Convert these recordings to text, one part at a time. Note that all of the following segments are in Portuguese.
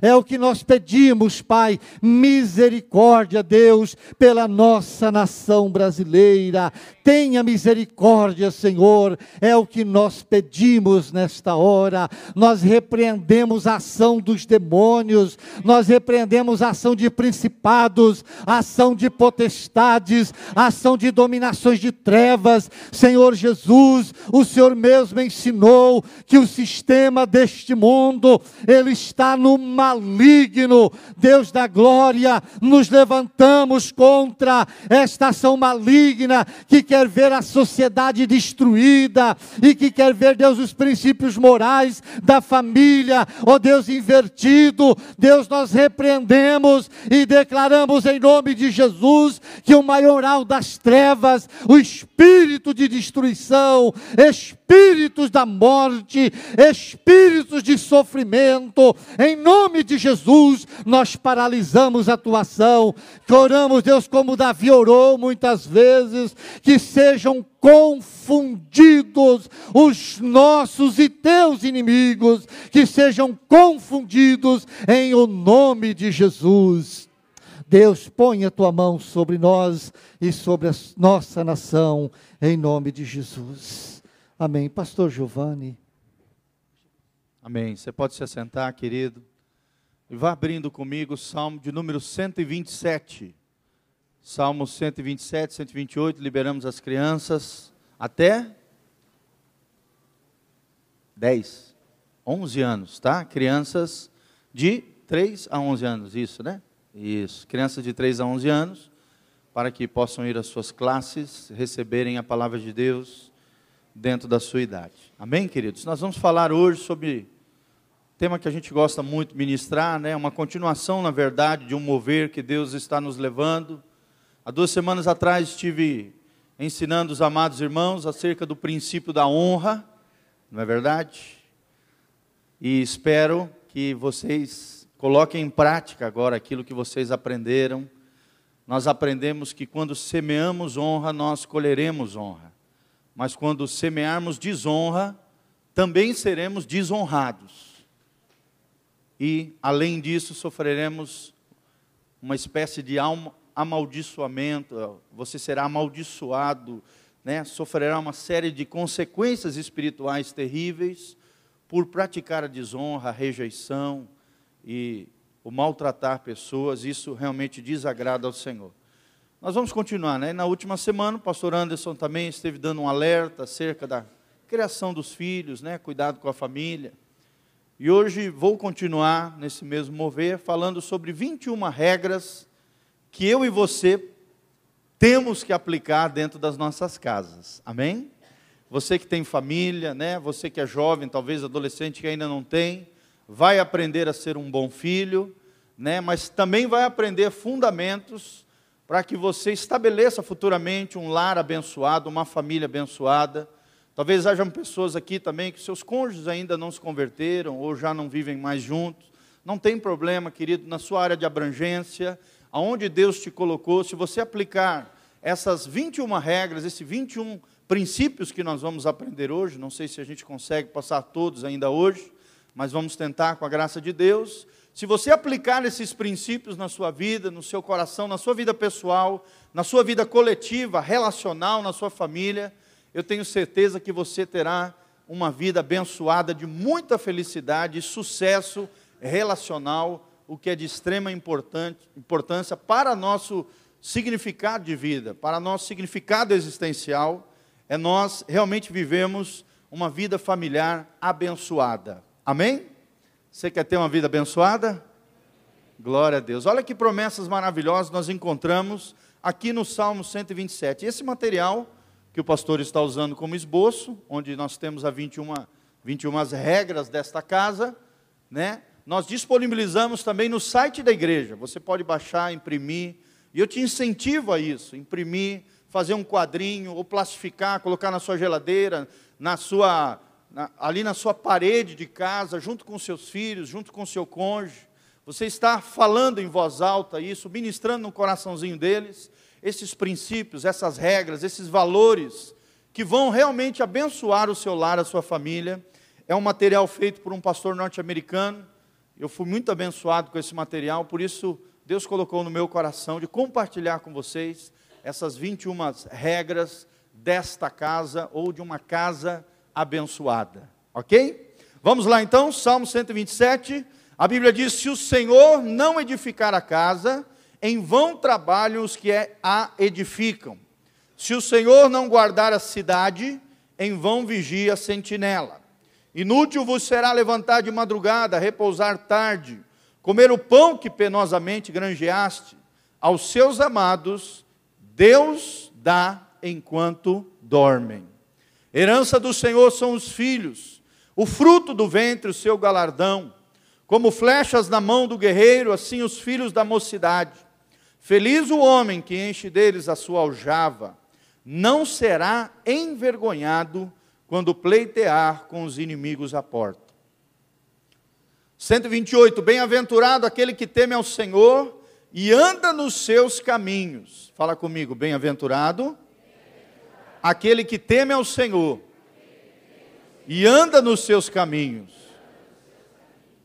É o que nós pedimos, Pai. Misericórdia, Deus, pela nossa nação brasileira. Tenha misericórdia, Senhor. É o que nós pedimos nesta hora. Nós repreendemos a ação dos demônios, nós repreendemos a ação de principados, a ação de potestades, ação de dominações de trevas. Senhor Jesus, o Senhor mesmo ensinou que o sistema deste mundo, ele está no maligno. Deus da glória, nos levantamos contra esta ação maligna que quer ver a sociedade destruída e que quer ver, Deus, os princípios morais da família, ó Deus, invertido. Deus, nós repreendemos e declaramos em nome de Jesus que o maioral das trevas, o espírito de destruição, espíritos da morte, espíritos de sofrimento, em nome de Jesus, nós paralisamos a atuação, oramos, Deus, como Davi orou muitas vezes, que sejam confundidos os nossos e teus inimigos, que sejam confundidos em o nome de Jesus. Deus, põe a tua mão sobre nós e sobre a nossa nação, em nome de Jesus. Amém. Pastor Giovanni. Amém. Você pode se assentar, querido. E vá abrindo comigo o Salmo de número 127. Salmo 127, 128, liberamos as crianças até 10, 11 anos, tá? Crianças de 3 a 11 anos, isso, né? Isso, crianças de 3 a 11 anos, para que possam ir às suas classes, receberem a palavra de Deus dentro da sua idade. Amém, queridos? Nós vamos falar hoje sobre tema que a gente gosta muito de ministrar, né? Uma continuação, na verdade, de um mover que Deus está nos levando. Há duas semanas atrás estive ensinando os amados irmãos acerca do princípio da honra, não é verdade? E espero que vocês coloquem em prática agora aquilo que vocês aprenderam. Nós aprendemos que quando semeamos honra, nós colheremos honra. Mas quando semearmos desonra, também seremos desonrados e, além disso, sofreremos uma espécie de amaldiçoamento, você será amaldiçoado, né? sofrerá uma série de consequências espirituais terríveis por praticar a desonra, a rejeição e o maltratar pessoas, isso realmente desagrada ao Senhor. Nós vamos continuar, né? Na última semana, o pastor Anderson também esteve dando um alerta acerca da criação dos filhos, né? Cuidado com a família. E hoje vou continuar nesse mesmo mover, falando sobre 21 regras que eu e você temos que aplicar dentro das nossas casas. Amém? Você que tem família, né? Você que é jovem, talvez adolescente que ainda não tem, vai aprender a ser um bom filho, né? Mas também vai aprender fundamentos para que você estabeleça futuramente um lar abençoado, uma família abençoada Talvez hajam pessoas aqui também que seus cônjuges ainda não se converteram ou já não vivem mais juntos. Não tem problema, querido, na sua área de abrangência, aonde Deus te colocou, se você aplicar essas 21 regras, esses 21 princípios que nós vamos aprender hoje, não sei se a gente consegue passar todos ainda hoje, mas vamos tentar com a graça de Deus. Se você aplicar esses princípios na sua vida, no seu coração, na sua vida pessoal, na sua vida coletiva, relacional, na sua família, eu tenho certeza que você terá uma vida abençoada de muita felicidade e sucesso relacional, o que é de extrema importância para nosso significado de vida, para nosso significado existencial, é nós realmente vivemos uma vida familiar abençoada. Amém? Você quer ter uma vida abençoada? Glória a Deus. Olha que promessas maravilhosas nós encontramos aqui no Salmo 127. Esse material que o pastor está usando como esboço, onde nós temos as 21, 21 regras desta casa, né? Nós disponibilizamos também no site da igreja. Você pode baixar, imprimir, e eu te incentivo a isso, imprimir, fazer um quadrinho, ou plastificar, colocar na sua geladeira, na sua, na, ali na sua parede de casa, junto com seus filhos, junto com seu cônjuge. Você está falando em voz alta isso, ministrando no coraçãozinho deles, esses princípios, essas regras, esses valores que vão realmente abençoar o seu lar, a sua família. É um material feito por um pastor norte-americano, Eu fui muito abençoado com esse material, por isso Deus colocou no meu coração de compartilhar com vocês essas 21 regras desta casa ou de uma casa abençoada. Ok? Vamos lá então, Salmo 127. A Bíblia diz: Se o Senhor não edificar a casa, em vão trabalham os que a edificam. Se o Senhor não guardar a cidade, em vão vigia a sentinela. Inútil vos será levantar de madrugada, repousar tarde, comer o pão que penosamente granjeaste. Aos seus amados, Deus dá enquanto dormem. Herança do Senhor são os filhos, o fruto do ventre, o seu galardão. Como flechas na mão do guerreiro, assim os filhos da mocidade. Feliz o homem que enche deles a sua aljava, não será envergonhado quando pleitear com os inimigos à porta. 128. Bem-aventurado aquele que teme ao Senhor e anda nos seus caminhos. Fala comigo, bem-aventurado aquele que teme ao Senhor e anda nos seus caminhos.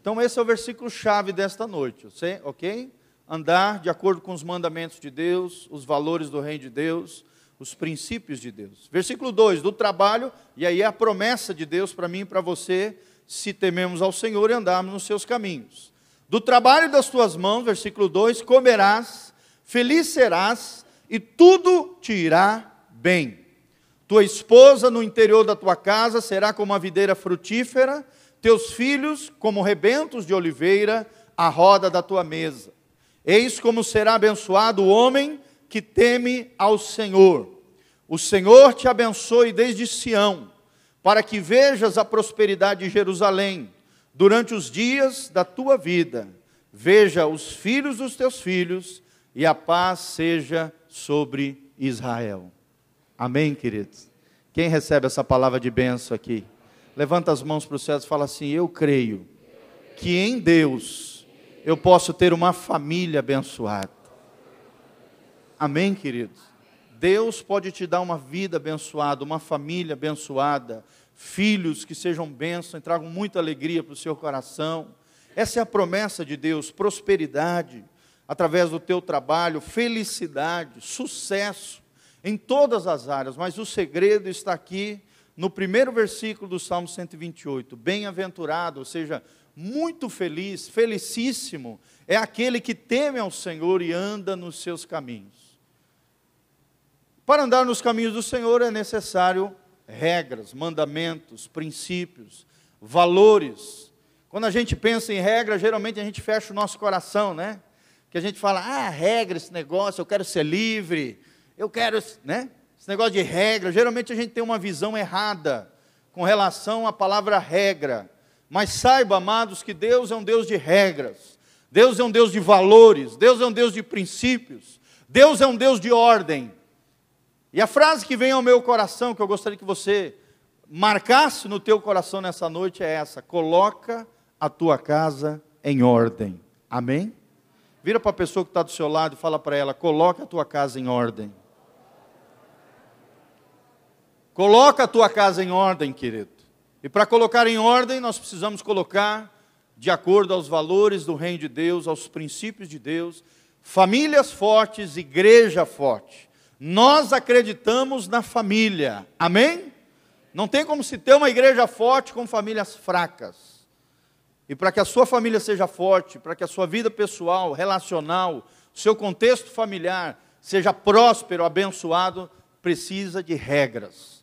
Então, esse é o versículo chave desta noite, ok? Andar de acordo com os mandamentos de Deus, os valores do reino de Deus, os princípios de Deus. Versículo 2: do trabalho, e aí é a promessa de Deus para mim e para você, se tememos ao Senhor e andarmos nos seus caminhos. Do trabalho das tuas mãos, versículo 2: comerás, feliz serás, e tudo te irá bem. Tua esposa no interior da tua casa será como uma videira frutífera, teus filhos como rebentos de oliveira à roda da tua mesa. Eis como será abençoado o homem que teme ao Senhor. O Senhor te abençoe desde Sião, para que vejas a prosperidade de Jerusalém durante os dias da tua vida. Veja os filhos dos teus filhos e a paz seja sobre Israel. Amém, queridos? Quem recebe essa palavra de benção aqui? Levanta as mãos para o céu e fala assim: Eu creio que em Deus eu posso ter uma família abençoada. Amém, queridos? Deus pode te dar uma vida abençoada, uma família abençoada, filhos que sejam bênçãos e tragam muita alegria para o seu coração. Essa é a promessa de Deus: prosperidade através do teu trabalho, felicidade, sucesso em todas as áreas, mas o segredo está aqui no primeiro versículo do Salmo 128. Bem-aventurado, ou seja, muito feliz, felicíssimo, é aquele que teme ao Senhor e anda nos seus caminhos. Para andar nos caminhos do Senhor é necessário regras, mandamentos, princípios, valores. Quando a gente pensa em regra, geralmente a gente fecha o nosso coração, né? Que a gente fala, ah, regra, esse negócio, eu quero ser livre, eu quero, né? Esse negócio de regra, geralmente a gente tem uma visão errada com relação à palavra regra. Mas saiba, amados, que Deus é um Deus de regras. Deus é um Deus de valores, Deus é um Deus de princípios, Deus é um Deus de ordem. E a frase que vem ao meu coração, que eu gostaria que você marcasse no teu coração nessa noite é essa: coloca a tua casa em ordem. Amém? Vira para a pessoa que está do seu lado e fala para ela: coloca a tua casa em ordem. Coloca a tua casa em ordem, querido. E para colocar em ordem, nós precisamos colocar de acordo aos valores do reino de Deus, aos princípios de Deus, famílias fortes, igreja forte. Nós acreditamos na família. Amém? Não tem como se ter uma igreja forte com famílias fracas. E para que a sua família seja forte, para que a sua vida pessoal, relacional, seu contexto familiar seja próspero, abençoado, precisa de regras.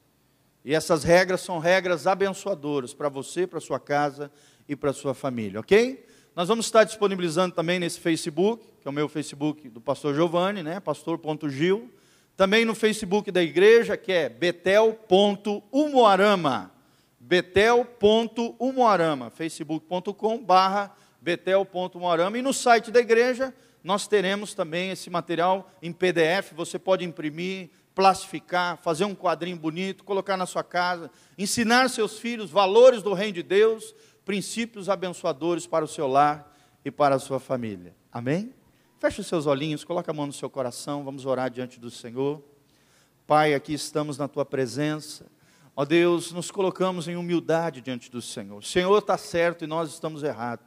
E essas regras são regras abençoadoras para você, para sua casa e para sua família, ok? Nós vamos estar disponibilizando também nesse Facebook, que é o meu Facebook do pastor Giovanni, né? pastor.gil. Também no Facebook da igreja, que é betel.umuarama. betel.umuarama, facebook.com barra betel.umuarama. E no site da igreja, nós teremos também esse material em PDF, você pode imprimir, plastificar, fazer um quadrinho bonito, colocar na sua casa, ensinar seus filhos valores do reino de Deus, princípios abençoadores para o seu lar e para a sua família. Amém? Feche os seus olhinhos, coloque a mão no seu coração, vamos orar diante do Senhor. Pai, aqui estamos na tua presença. Ó Deus, nos colocamos em humildade diante do Senhor. O Senhor está certo e nós estamos errados.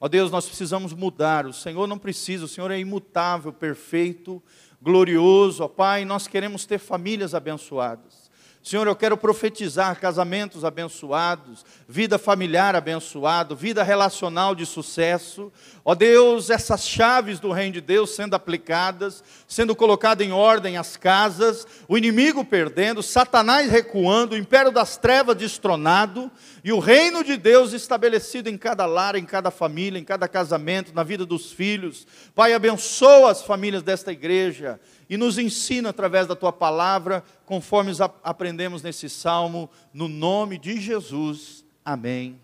Ó Deus, nós precisamos mudar. O Senhor não precisa, o Senhor é imutável, perfeito, glorioso. Ó Pai, nós queremos ter famílias abençoadas. Senhor, eu quero profetizar casamentos abençoados, vida familiar abençoado, vida relacional de sucesso. Ó Deus, essas chaves do reino de Deus sendo aplicadas, sendo colocado em ordem as casas, o inimigo perdendo, Satanás recuando, o império das trevas destronado e o reino de Deus estabelecido em cada lar, em cada família, em cada casamento, na vida dos filhos. Pai, abençoa as famílias desta igreja e nos ensina através da tua palavra, conforme aprendemos nesse salmo, no nome de Jesus. Amém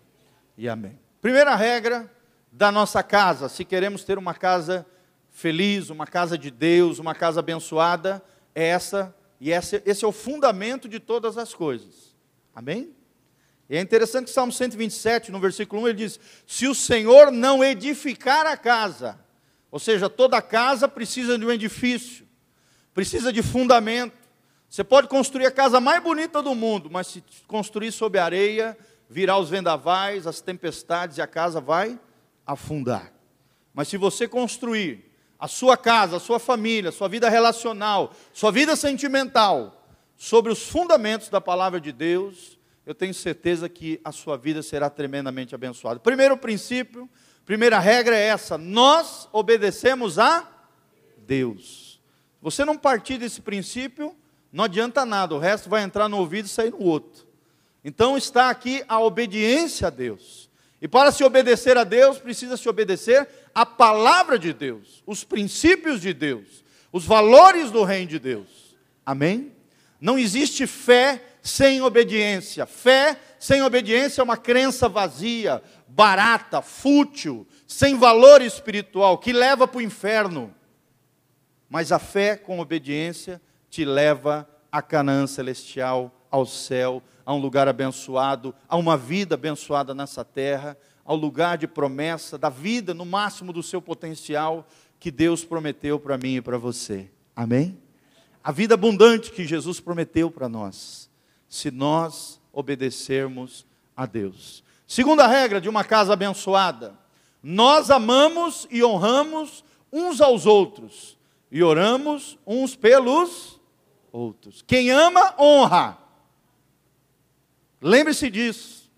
e amém. Primeira regra da nossa casa, se queremos ter uma casa feliz, uma casa de Deus, uma casa abençoada, é essa, e esse, esse é o fundamento de todas as coisas. Amém? E é interessante que Salmo 127, no versículo 1, ele diz: Se o Senhor não edificar a casa, ou seja, toda casa precisa de um edifício precisa de fundamento. Você pode construir a casa mais bonita do mundo, mas se construir sob areia, virá os vendavais, as tempestades e a casa vai afundar. Mas se você construir a sua casa, a sua família, a sua vida relacional, sua vida sentimental, sobre os fundamentos da palavra de Deus, eu tenho certeza que a sua vida será tremendamente abençoada. Primeiro princípio, primeira regra é essa: nós obedecemos a Deus. Você não partir desse princípio, não adianta nada, o resto vai entrar no ouvido e sair no outro. Então está aqui a obediência a Deus. E para se obedecer a Deus, precisa se obedecer à palavra de Deus, os princípios de Deus, os valores do reino de Deus. Amém? Não existe fé sem obediência. Fé sem obediência é uma crença vazia, barata, fútil, sem valor espiritual, que leva para o inferno. Mas a fé com obediência te leva a Canaã celestial, ao céu, a um lugar abençoado, a uma vida abençoada nessa terra, ao lugar de promessa, da vida no máximo do seu potencial que Deus prometeu para mim e para você. Amém? A vida abundante que Jesus prometeu para nós, se nós obedecermos a Deus. Segunda regra de uma casa abençoada: nós amamos e honramos uns aos outros e oramos uns pelos outros. Quem ama, honra. Lembre-se disso.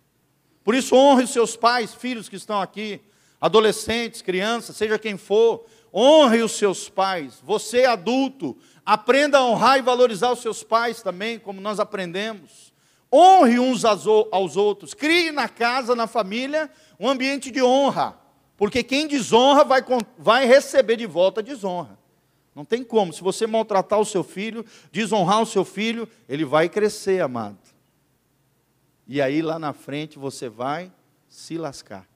Por isso, honre os seus pais, filhos que estão aqui, adolescentes, crianças, seja quem for. Honre os seus pais. Você, adulto, aprenda a honrar e valorizar os seus pais também, como nós aprendemos. Honre uns aos outros. Crie na casa, na família, um ambiente de honra. Porque quem desonra vai, vai receber de volta desonra. Não tem como. Se você maltratar o seu filho, desonrar o seu filho, ele vai crescer, amado. E aí lá na frente você vai se lascar.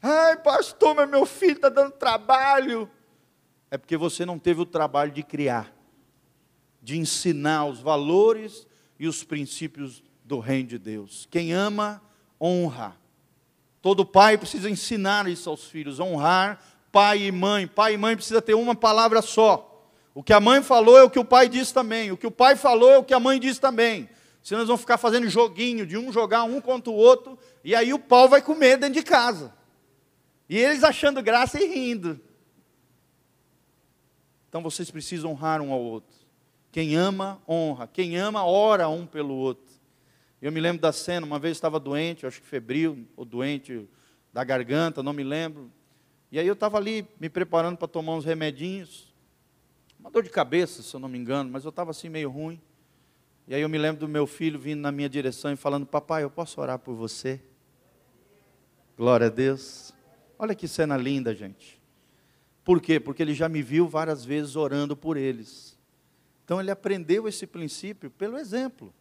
Ai, pastor, mas meu filho está dando trabalho. É porque você não teve o trabalho de criar, de ensinar os valores e os princípios do reino de Deus. Quem ama, honra. Todo pai precisa ensinar isso aos filhos, honrar pai e mãe. Pai e mãe precisa ter uma palavra só. O que a mãe falou é o que o pai diz também. O que o pai falou é o que a mãe diz também. Senão eles vão ficar fazendo joguinho de um jogar um contra o outro, e aí o pau vai comer dentro de casa. E eles achando graça e rindo. Então vocês precisam honrar um ao outro. Quem ama, honra. Quem ama, ora um pelo outro. Eu me lembro da cena, uma vez estava doente, acho que febril, ou doente da garganta, não me lembro. E aí eu estava ali me preparando para tomar uns remedinhos. Uma dor de cabeça, se eu não me engano, mas eu estava assim meio ruim. E aí eu me lembro do meu filho vindo na minha direção e falando: Papai, eu posso orar por você? Glória a Deus. Olha que cena linda, gente. Por quê? Porque ele já me viu várias vezes orando por eles. Então ele aprendeu esse princípio pelo exemplo.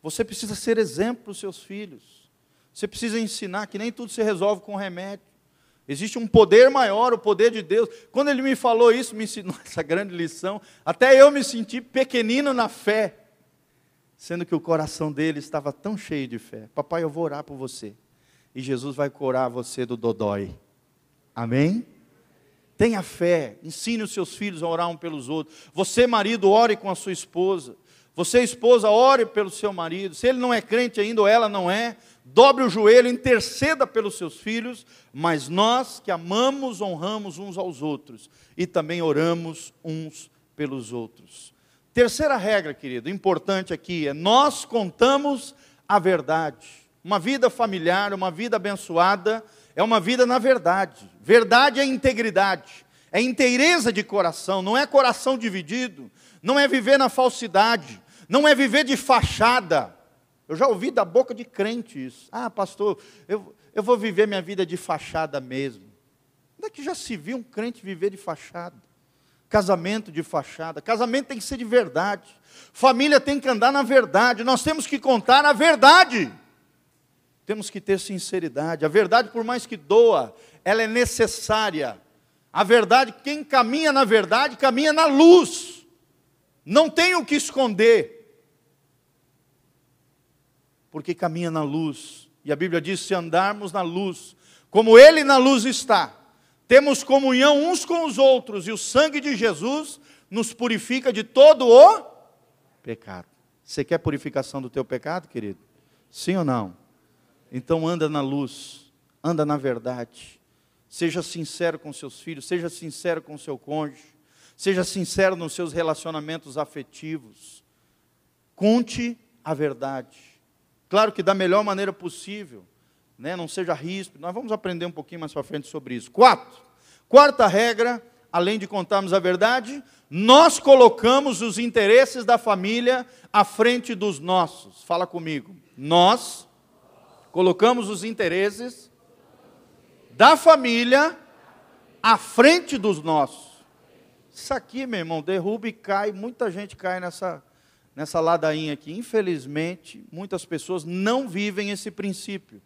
Você precisa ser exemplo para os seus filhos. Você precisa ensinar que nem tudo se resolve com remédio. Existe um poder maior, o poder de Deus. Quando ele me falou isso, me ensinou essa grande lição, até eu me senti pequenino na fé, sendo que o coração dele estava tão cheio de fé. Papai, eu vou orar por você. E Jesus vai curar você do dodói. Amém? Tenha fé, ensine os seus filhos a orar um pelos outros. Você, marido, ore com a sua esposa. Você, esposa, ore pelo seu marido. Se ele não é crente ainda ou ela não é, dobre o joelho, interceda pelos seus filhos. Mas nós que amamos, honramos uns aos outros e também oramos uns pelos outros. Terceira regra, querido, importante aqui é nós contamos a verdade. Uma vida familiar, uma vida abençoada, é uma vida na verdade. Verdade é integridade, é inteireza de coração, não é coração dividido, não é viver na falsidade, não é viver de fachada. Eu já ouvi da boca de crente isso. Ah, pastor, eu, eu vou viver minha vida de fachada mesmo. Onde é que já se viu um crente viver de fachada? Casamento de fachada. Casamento tem que ser de verdade. Família tem que andar na verdade. Nós temos que contar a verdade. Temos que ter sinceridade. A verdade, por mais que doa, ela é necessária. A verdade, quem caminha na verdade, caminha na luz. Não tem o que esconder. Porque caminha na luz. E a Bíblia diz: se andarmos na luz, como Ele na luz está, temos comunhão uns com os outros, e o sangue de Jesus nos purifica de todo o pecado. Você quer purificação do teu pecado, querido? Sim ou não? Então anda na luz, anda na verdade. Seja sincero com seus filhos, seja sincero com seu cônjuge, seja sincero nos seus relacionamentos afetivos. Conte a verdade. Claro que da melhor maneira possível, né? não seja ríspido. Nós vamos aprender um pouquinho mais para frente sobre isso. Quatro. Quarta regra, além de contarmos a verdade, nós colocamos os interesses da família à frente dos nossos. Fala comigo. Nós colocamos os interesses da família à frente dos nossos. Isso aqui, meu irmão, derruba e cai, muita gente cai nessa, nessa ladainha aqui. Infelizmente, muitas pessoas não vivem esse princípio.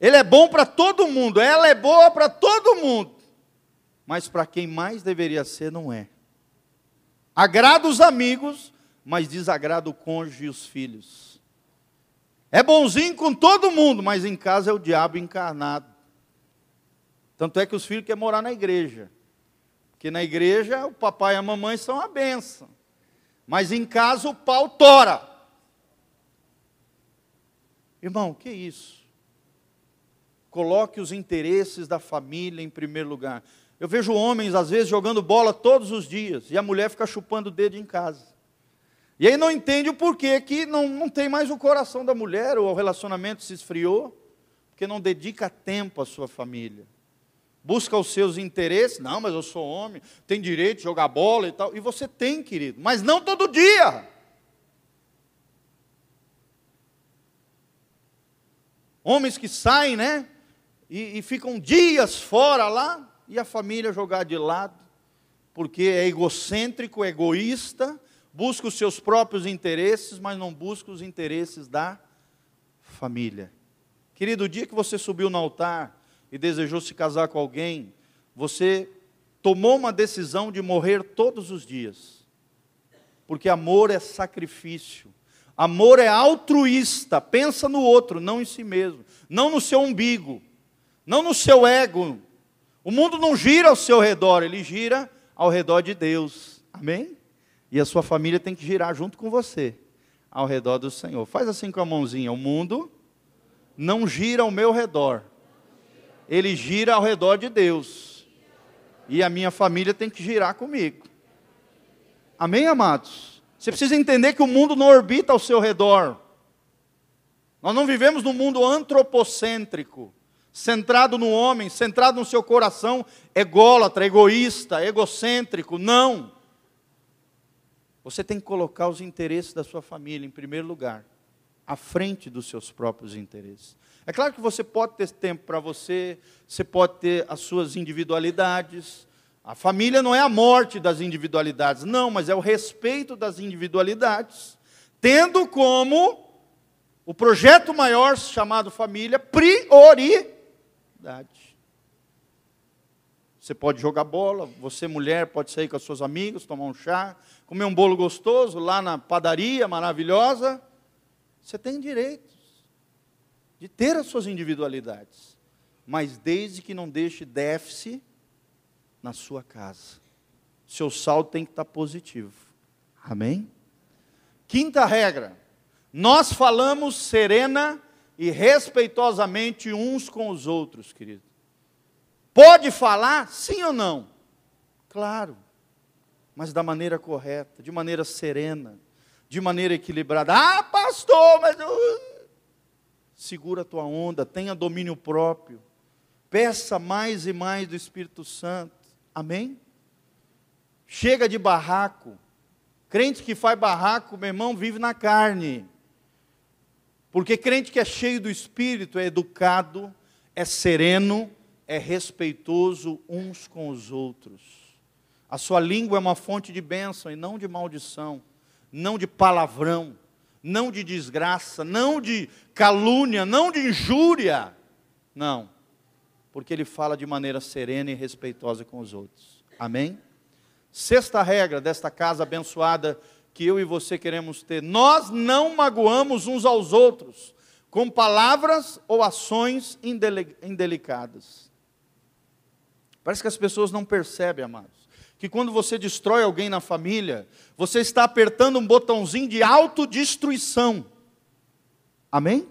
Ele é bom para todo mundo, ela é boa para todo mundo, mas para quem mais deveria ser, não é. Agrada os amigos, mas desagrada o cônjuge e os filhos. É bonzinho com todo mundo, mas em casa é o diabo encarnado. Tanto é que os filhos querem morar na igreja. Porque na igreja o papai e a mamãe são a benção. Mas em casa o pau tora. Irmão, que isso? Coloque os interesses da família em primeiro lugar. Eu vejo homens, às vezes, jogando bola todos os dias, e a mulher fica chupando o dedo em casa. E aí não entende o porquê que não, não tem mais o coração da mulher, ou o relacionamento se esfriou, porque não dedica tempo à sua família. Busca os seus interesses, não, mas eu sou homem, tem direito de jogar bola e tal. E você tem, querido, mas não todo dia. Homens que saem, né? E, e ficam dias fora lá, e a família jogar de lado, porque é egocêntrico, egoísta, busca os seus próprios interesses, mas não busca os interesses da família. Querido, o dia que você subiu no altar e desejou se casar com alguém, você tomou uma decisão de morrer todos os dias. Porque amor é sacrifício. Amor é altruísta, pensa no outro, não em si mesmo, não no seu umbigo, não no seu ego. O mundo não gira ao seu redor, ele gira ao redor de Deus. Amém? E a sua família tem que girar junto com você, ao redor do Senhor. Faz assim com a mãozinha: o mundo não gira ao meu redor, ele gira ao redor de Deus. E a minha família tem que girar comigo. Amém, amados? Você precisa entender que o mundo não orbita ao seu redor. Nós não vivemos num mundo antropocêntrico, centrado no homem, centrado no seu coração, ególatra, egoísta, egocêntrico. Não. Você tem que colocar os interesses da sua família em primeiro lugar, à frente dos seus próprios interesses. É claro que você pode ter tempo para você, você pode ter as suas individualidades. A família não é a morte das individualidades, não, mas é o respeito das individualidades, tendo como o projeto maior chamado família prioridade. Você pode jogar bola, você mulher pode sair com as suas amigas, tomar um chá, comer um bolo gostoso lá na padaria maravilhosa, você tem direitos de ter as suas individualidades, mas desde que não deixe déficit na sua casa. Seu saldo tem que estar positivo. Amém? Quinta regra: nós falamos serena e respeitosamente uns com os outros, querido. Pode falar, sim ou não? Claro, mas da maneira correta, de maneira serena, de maneira equilibrada. Ah, pastor, mas eu... segura a tua onda, tenha domínio próprio. Peça mais e mais do Espírito Santo. Amém? Chega de barraco. Crente que faz barraco, meu irmão, vive na carne. Porque crente que é cheio do Espírito é educado, é sereno, é respeitoso uns com os outros. A sua língua é uma fonte de bênção e não de maldição, não de palavrão, não de desgraça, não de calúnia, não de injúria. Não, porque ele fala de maneira serena e respeitosa com os outros. Amém? Sexta regra desta casa abençoada que eu e você queremos ter: nós não magoamos uns aos outros com palavras ou ações indelicadas. Parece que as pessoas não percebem, amados, que quando você destrói alguém na família, você está apertando um botãozinho de autodestruição. Amém?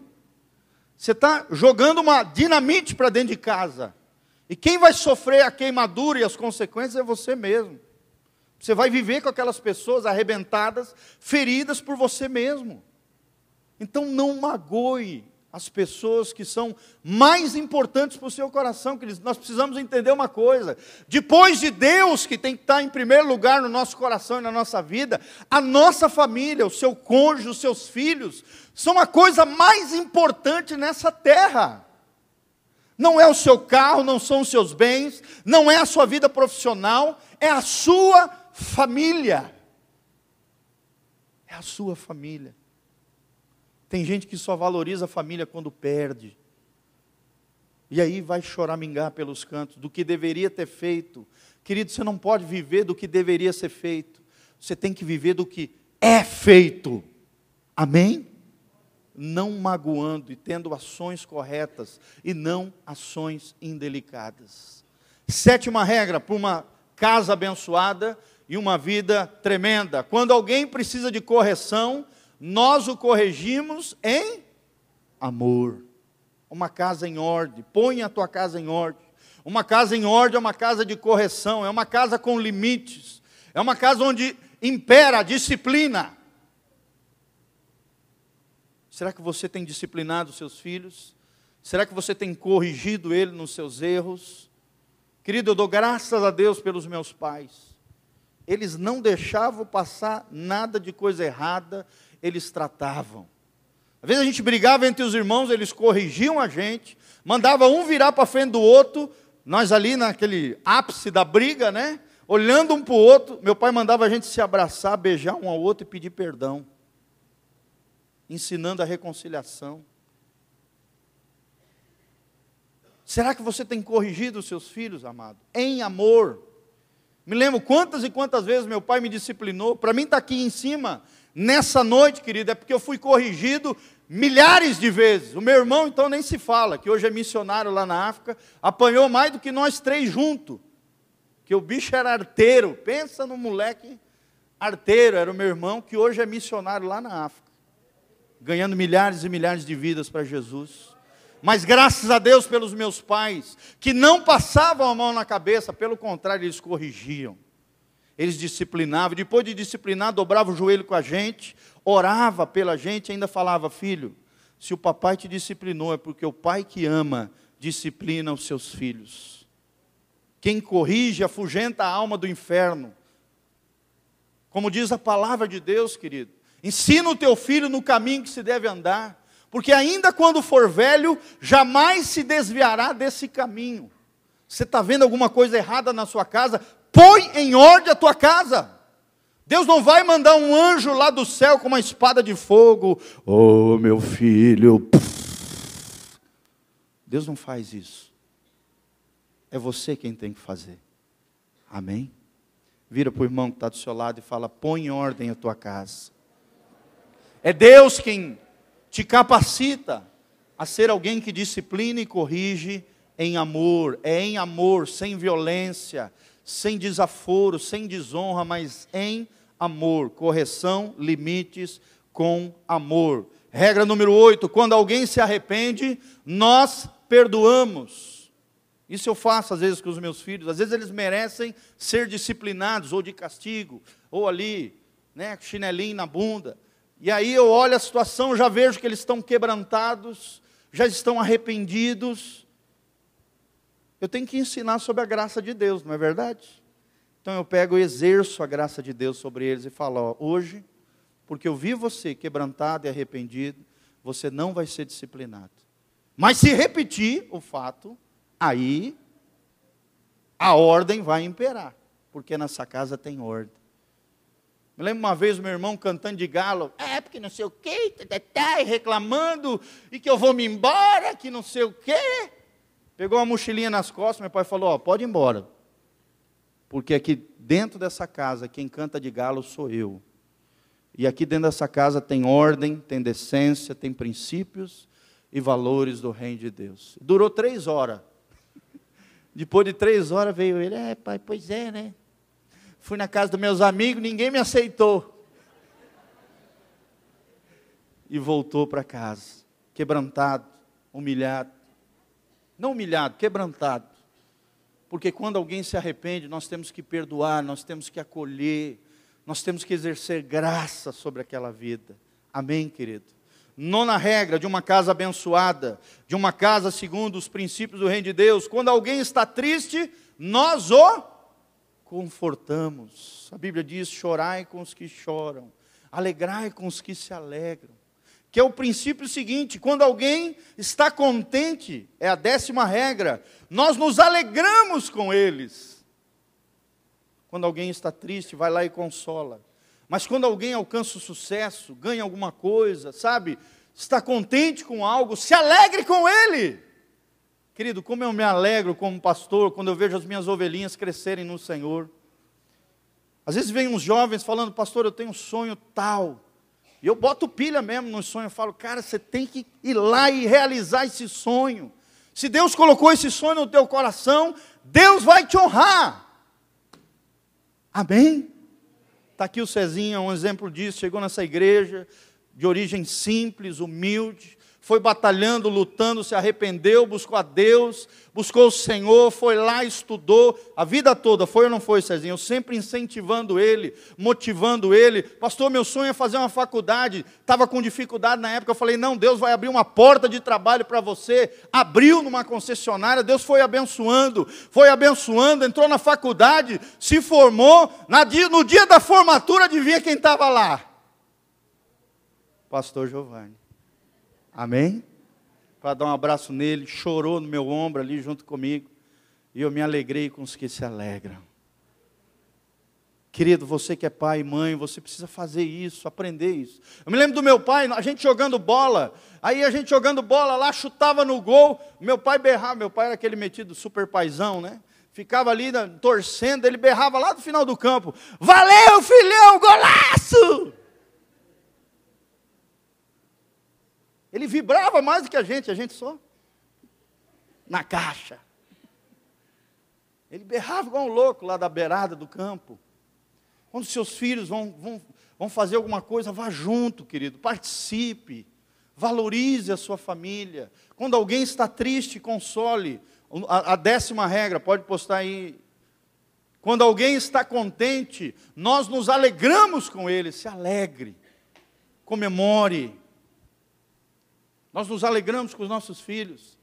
Você está jogando uma dinamite para dentro de casa. E quem vai sofrer a queimadura e as consequências é você mesmo. Você vai viver com aquelas pessoas arrebentadas, feridas por você mesmo. Então não magoe as pessoas que são mais importantes para o seu coração, queridos. Nós precisamos entender uma coisa: depois de Deus, que tem que estar em primeiro lugar no nosso coração e na nossa vida, a nossa família, o seu cônjuge, os seus filhos, são a coisa mais importante nessa terra. Não é o seu carro, não são os seus bens, não é a sua vida profissional, é a sua família. É a sua família. Tem gente que só valoriza a família quando perde. E aí vai choramingar pelos cantos do que deveria ter feito. Querido, você não pode viver do que deveria ser feito. Você tem que viver do que é feito. Amém? Não magoando e tendo ações corretas e não ações indelicadas. Sétima regra para uma casa abençoada e uma vida tremenda. Quando alguém precisa de correção, nós o corrigimos em amor. Uma casa em ordem, põe a tua casa em ordem. Uma casa em ordem é uma casa de correção, é uma casa com limites, é uma casa onde impera a disciplina. Será que você tem disciplinado seus filhos? Será que você tem corrigido ele nos seus erros? Querido, eu dou graças a Deus pelos meus pais eles não deixavam passar nada de coisa errada, eles tratavam. Às vezes a gente brigava entre os irmãos, eles corrigiam a gente, mandava um virar para frente do outro, nós ali naquele ápice da briga, né? Olhando um para o outro, meu pai mandava a gente se abraçar, beijar um ao outro e pedir perdão, ensinando a reconciliação. Será que você tem corrigido os seus filhos, amado? Em amor. Me lembro quantas e quantas vezes meu pai me disciplinou. Para mim estar tá aqui em cima, nessa noite, querido, é porque eu fui corrigido milhares de vezes. O meu irmão, então, nem se fala, que hoje é missionário lá na África, apanhou mais do que nós três juntos. Que o bicho era arteiro. Pensa no moleque arteiro, era o meu irmão, que hoje é missionário lá na África. Ganhando milhares e milhares de vidas para Jesus mas graças a Deus pelos meus pais, que não passavam a mão na cabeça, pelo contrário, eles corrigiam, eles disciplinavam, depois de disciplinar, dobrava o joelho com a gente, orava pela gente, ainda falava, filho, se o papai te disciplinou, é porque o pai que ama, disciplina os seus filhos. Quem corrige afugenta a alma do inferno. Como diz a palavra de Deus, querido, ensina o teu filho no caminho que se deve andar porque ainda quando for velho, jamais se desviará desse caminho. Você está vendo alguma coisa errada na sua casa? Põe em ordem a tua casa. Deus não vai mandar um anjo lá do céu com uma espada de fogo. Oh, meu filho. Deus não faz isso. É você quem tem que fazer. Amém? Vira para o irmão que está do seu lado e fala: põe em ordem a tua casa. É Deus quem te capacita a ser alguém que disciplina e corrige em amor, é em amor, sem violência, sem desaforo, sem desonra, mas em amor. Correção, limites com amor. Regra número 8: quando alguém se arrepende, nós perdoamos. Isso eu faço às vezes com os meus filhos. Às vezes eles merecem ser disciplinados, ou de castigo, ou ali, né, chinelinho na bunda. E aí eu olho a situação, já vejo que eles estão quebrantados, já estão arrependidos. Eu tenho que ensinar sobre a graça de Deus, não é verdade? Então eu pego e exerço a graça de Deus sobre eles e falo: ó, hoje, porque eu vi você quebrantado e arrependido, você não vai ser disciplinado. Mas se repetir o fato, aí a ordem vai imperar, porque nessa casa tem ordem. Me lembro uma vez o meu irmão cantando de galo, é porque não sei o quê, tá, reclamando, e que eu vou me embora, que não sei o quê. Pegou uma mochilinha nas costas, meu pai falou, ó, pode ir embora. Porque aqui dentro dessa casa, quem canta de galo sou eu. E aqui dentro dessa casa tem ordem, tem decência, tem princípios e valores do reino de Deus. Durou três horas. Depois de três horas veio ele, é pai, pois é, né? Fui na casa dos meus amigos, ninguém me aceitou. E voltou para casa, quebrantado, humilhado. Não humilhado, quebrantado. Porque quando alguém se arrepende, nós temos que perdoar, nós temos que acolher, nós temos que exercer graça sobre aquela vida. Amém, querido? Nona regra de uma casa abençoada, de uma casa segundo os princípios do reino de Deus: quando alguém está triste, nós o confortamos. A Bíblia diz: chorai com os que choram, alegrai com os que se alegram que é o princípio seguinte: quando alguém está contente, é a décima regra, nós nos alegramos com eles. Quando alguém está triste, vai lá e consola. Mas quando alguém alcança o sucesso, ganha alguma coisa, sabe, está contente com algo, se alegre com ele. Querido, como eu me alegro como pastor quando eu vejo as minhas ovelhinhas crescerem no Senhor. Às vezes vem uns jovens falando, pastor, eu tenho um sonho tal. E eu boto pilha mesmo no sonho, eu falo, cara, você tem que ir lá e realizar esse sonho. Se Deus colocou esse sonho no teu coração, Deus vai te honrar. Amém? Está aqui o Cezinha, um exemplo disso, chegou nessa igreja, de origem simples, humilde, foi batalhando, lutando, se arrependeu, buscou a Deus, buscou o Senhor, foi lá, estudou, a vida toda, foi ou não foi, Cezinho? Eu sempre incentivando ele, motivando ele. Pastor, meu sonho é fazer uma faculdade, estava com dificuldade na época, eu falei, não, Deus vai abrir uma porta de trabalho para você. Abriu numa concessionária, Deus foi abençoando, foi abençoando, entrou na faculdade, se formou, no dia da formatura, adivinha quem estava lá? Pastor Giovanni. Amém? Para dar um abraço nele, chorou no meu ombro ali junto comigo. E eu me alegrei com os que se alegram. Querido, você que é pai e mãe, você precisa fazer isso, aprender isso. Eu me lembro do meu pai, a gente jogando bola, aí a gente jogando bola lá, chutava no gol, meu pai berrava, meu pai era aquele metido super paizão, né? Ficava ali torcendo, ele berrava lá do final do campo: Valeu, filhão, golaço! Ele vibrava mais do que a gente, a gente só na caixa. Ele berrava igual um louco lá da beirada do campo. Quando seus filhos vão, vão, vão fazer alguma coisa, vá junto, querido, participe, valorize a sua família. Quando alguém está triste, console. A, a décima regra, pode postar aí. Quando alguém está contente, nós nos alegramos com ele, se alegre, comemore, nós nos alegramos com os nossos filhos.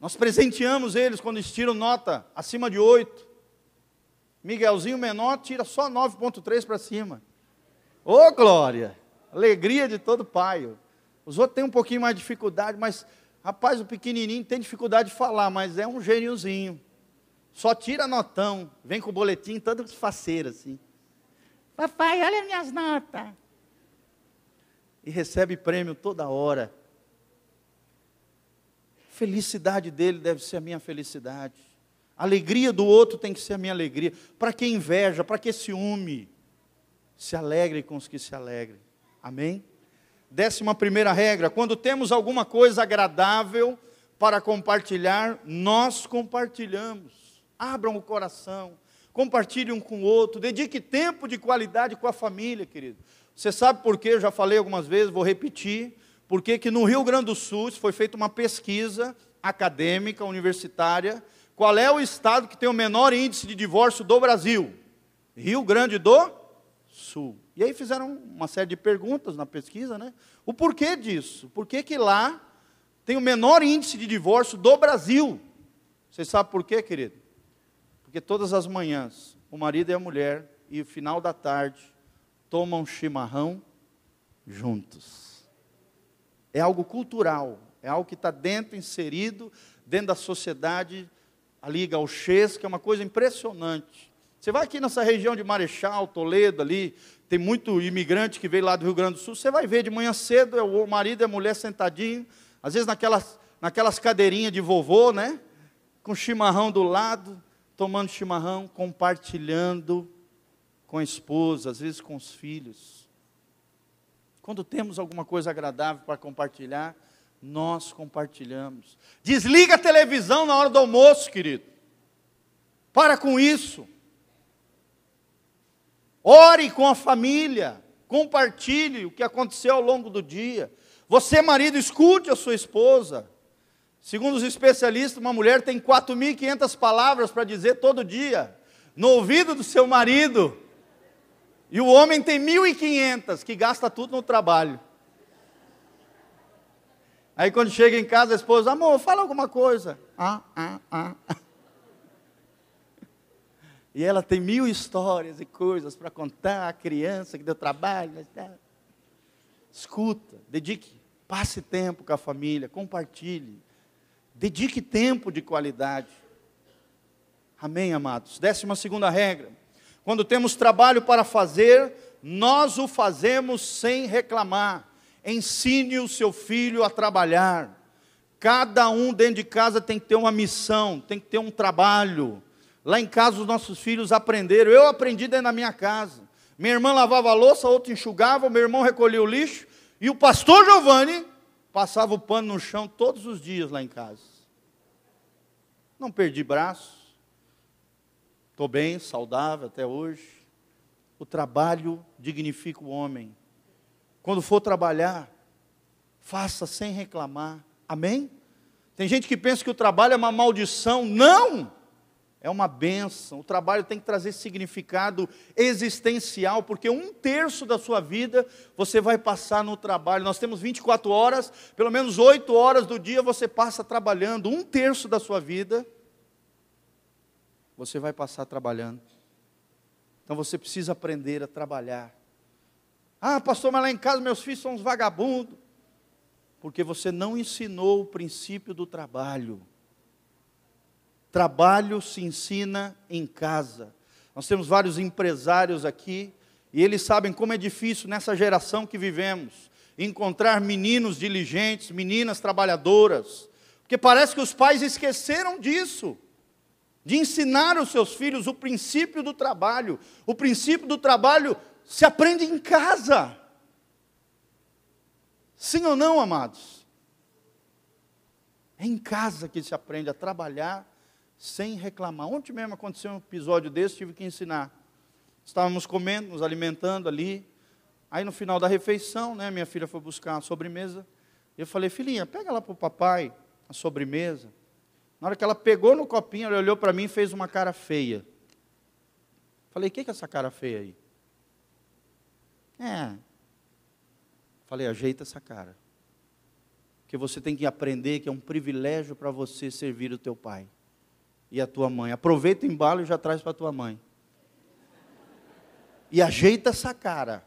Nós presenteamos eles quando eles tiram nota acima de 8. Miguelzinho menor tira só 9,3 para cima. Ô oh, glória! Alegria de todo pai. Os outros têm um pouquinho mais de dificuldade, mas, rapaz, o pequenininho tem dificuldade de falar, mas é um gêniozinho. Só tira notão, vem com o boletim todo faceiro assim. Papai, olha minhas notas. E recebe prêmio toda hora felicidade dele deve ser a minha felicidade. A alegria do outro tem que ser a minha alegria. Para que inveja, para que ciúme? Se alegre com os que se alegrem. Amém? Décima primeira regra: quando temos alguma coisa agradável para compartilhar, nós compartilhamos. Abram o coração. compartilhe um com o outro, dedique tempo de qualidade com a família, querido. Você sabe por quê? Eu já falei algumas vezes, vou repetir. Porque que no Rio Grande do Sul foi feita uma pesquisa acadêmica, universitária, qual é o estado que tem o menor índice de divórcio do Brasil? Rio Grande do Sul. E aí fizeram uma série de perguntas na pesquisa, né? O porquê disso? Por que, que lá tem o menor índice de divórcio do Brasil? Você sabe por quê, querido? Porque todas as manhãs, o marido e a mulher, e no final da tarde, tomam chimarrão juntos. É algo cultural, é algo que está dentro, inserido, dentro da sociedade ali gauchesca, é uma coisa impressionante. Você vai aqui nessa região de Marechal, Toledo, ali, tem muito imigrante que veio lá do Rio Grande do Sul, você vai ver de manhã cedo, é o marido e a mulher sentadinho, às vezes naquelas, naquelas cadeirinhas de vovô, né? Com chimarrão do lado, tomando chimarrão, compartilhando com a esposa, às vezes com os filhos. Quando temos alguma coisa agradável para compartilhar, nós compartilhamos. Desliga a televisão na hora do almoço, querido. Para com isso. Ore com a família. Compartilhe o que aconteceu ao longo do dia. Você, marido, escute a sua esposa. Segundo os especialistas, uma mulher tem 4.500 palavras para dizer todo dia, no ouvido do seu marido. E o homem tem 1.500, que gasta tudo no trabalho. Aí quando chega em casa, a esposa, amor, fala alguma coisa. Ah, ah, ah. E ela tem mil histórias e coisas para contar, a criança que deu trabalho. Escuta, dedique, passe tempo com a família, compartilhe. Dedique tempo de qualidade. Amém, amados? Décima segunda regra. Quando temos trabalho para fazer, nós o fazemos sem reclamar. Ensine o seu filho a trabalhar. Cada um dentro de casa tem que ter uma missão, tem que ter um trabalho. Lá em casa os nossos filhos aprenderam. Eu aprendi dentro da minha casa. Minha irmã lavava a louça, outro enxugava, meu irmão recolhia o lixo. E o pastor Giovanni passava o pano no chão todos os dias lá em casa. Não perdi braço. Estou bem, saudável até hoje. O trabalho dignifica o homem. Quando for trabalhar, faça sem reclamar. Amém? Tem gente que pensa que o trabalho é uma maldição. Não! É uma benção. O trabalho tem que trazer significado existencial, porque um terço da sua vida você vai passar no trabalho. Nós temos 24 horas, pelo menos 8 horas do dia você passa trabalhando. Um terço da sua vida você vai passar trabalhando. Então você precisa aprender a trabalhar. Ah, pastor, mas lá em casa meus filhos são uns vagabundos. Porque você não ensinou o princípio do trabalho. Trabalho se ensina em casa. Nós temos vários empresários aqui, e eles sabem como é difícil nessa geração que vivemos encontrar meninos diligentes, meninas trabalhadoras, porque parece que os pais esqueceram disso, de ensinar os seus filhos o princípio do trabalho. O princípio do trabalho se aprende em casa. Sim ou não, amados? É em casa que se aprende a trabalhar sem reclamar. Ontem mesmo aconteceu um episódio desse, tive que ensinar. Estávamos comendo, nos alimentando ali. Aí no final da refeição, né, minha filha foi buscar a sobremesa. Eu falei, filhinha, pega lá para o papai a sobremesa. Na hora que ela pegou no copinho, ela olhou para mim e fez uma cara feia. Falei, o que, é essa cara feia aí? É. Falei, ajeita essa cara. Porque você tem que aprender que é um privilégio para você servir o teu pai e a tua mãe. Aproveita o embalo e já traz para a tua mãe. E ajeita essa cara.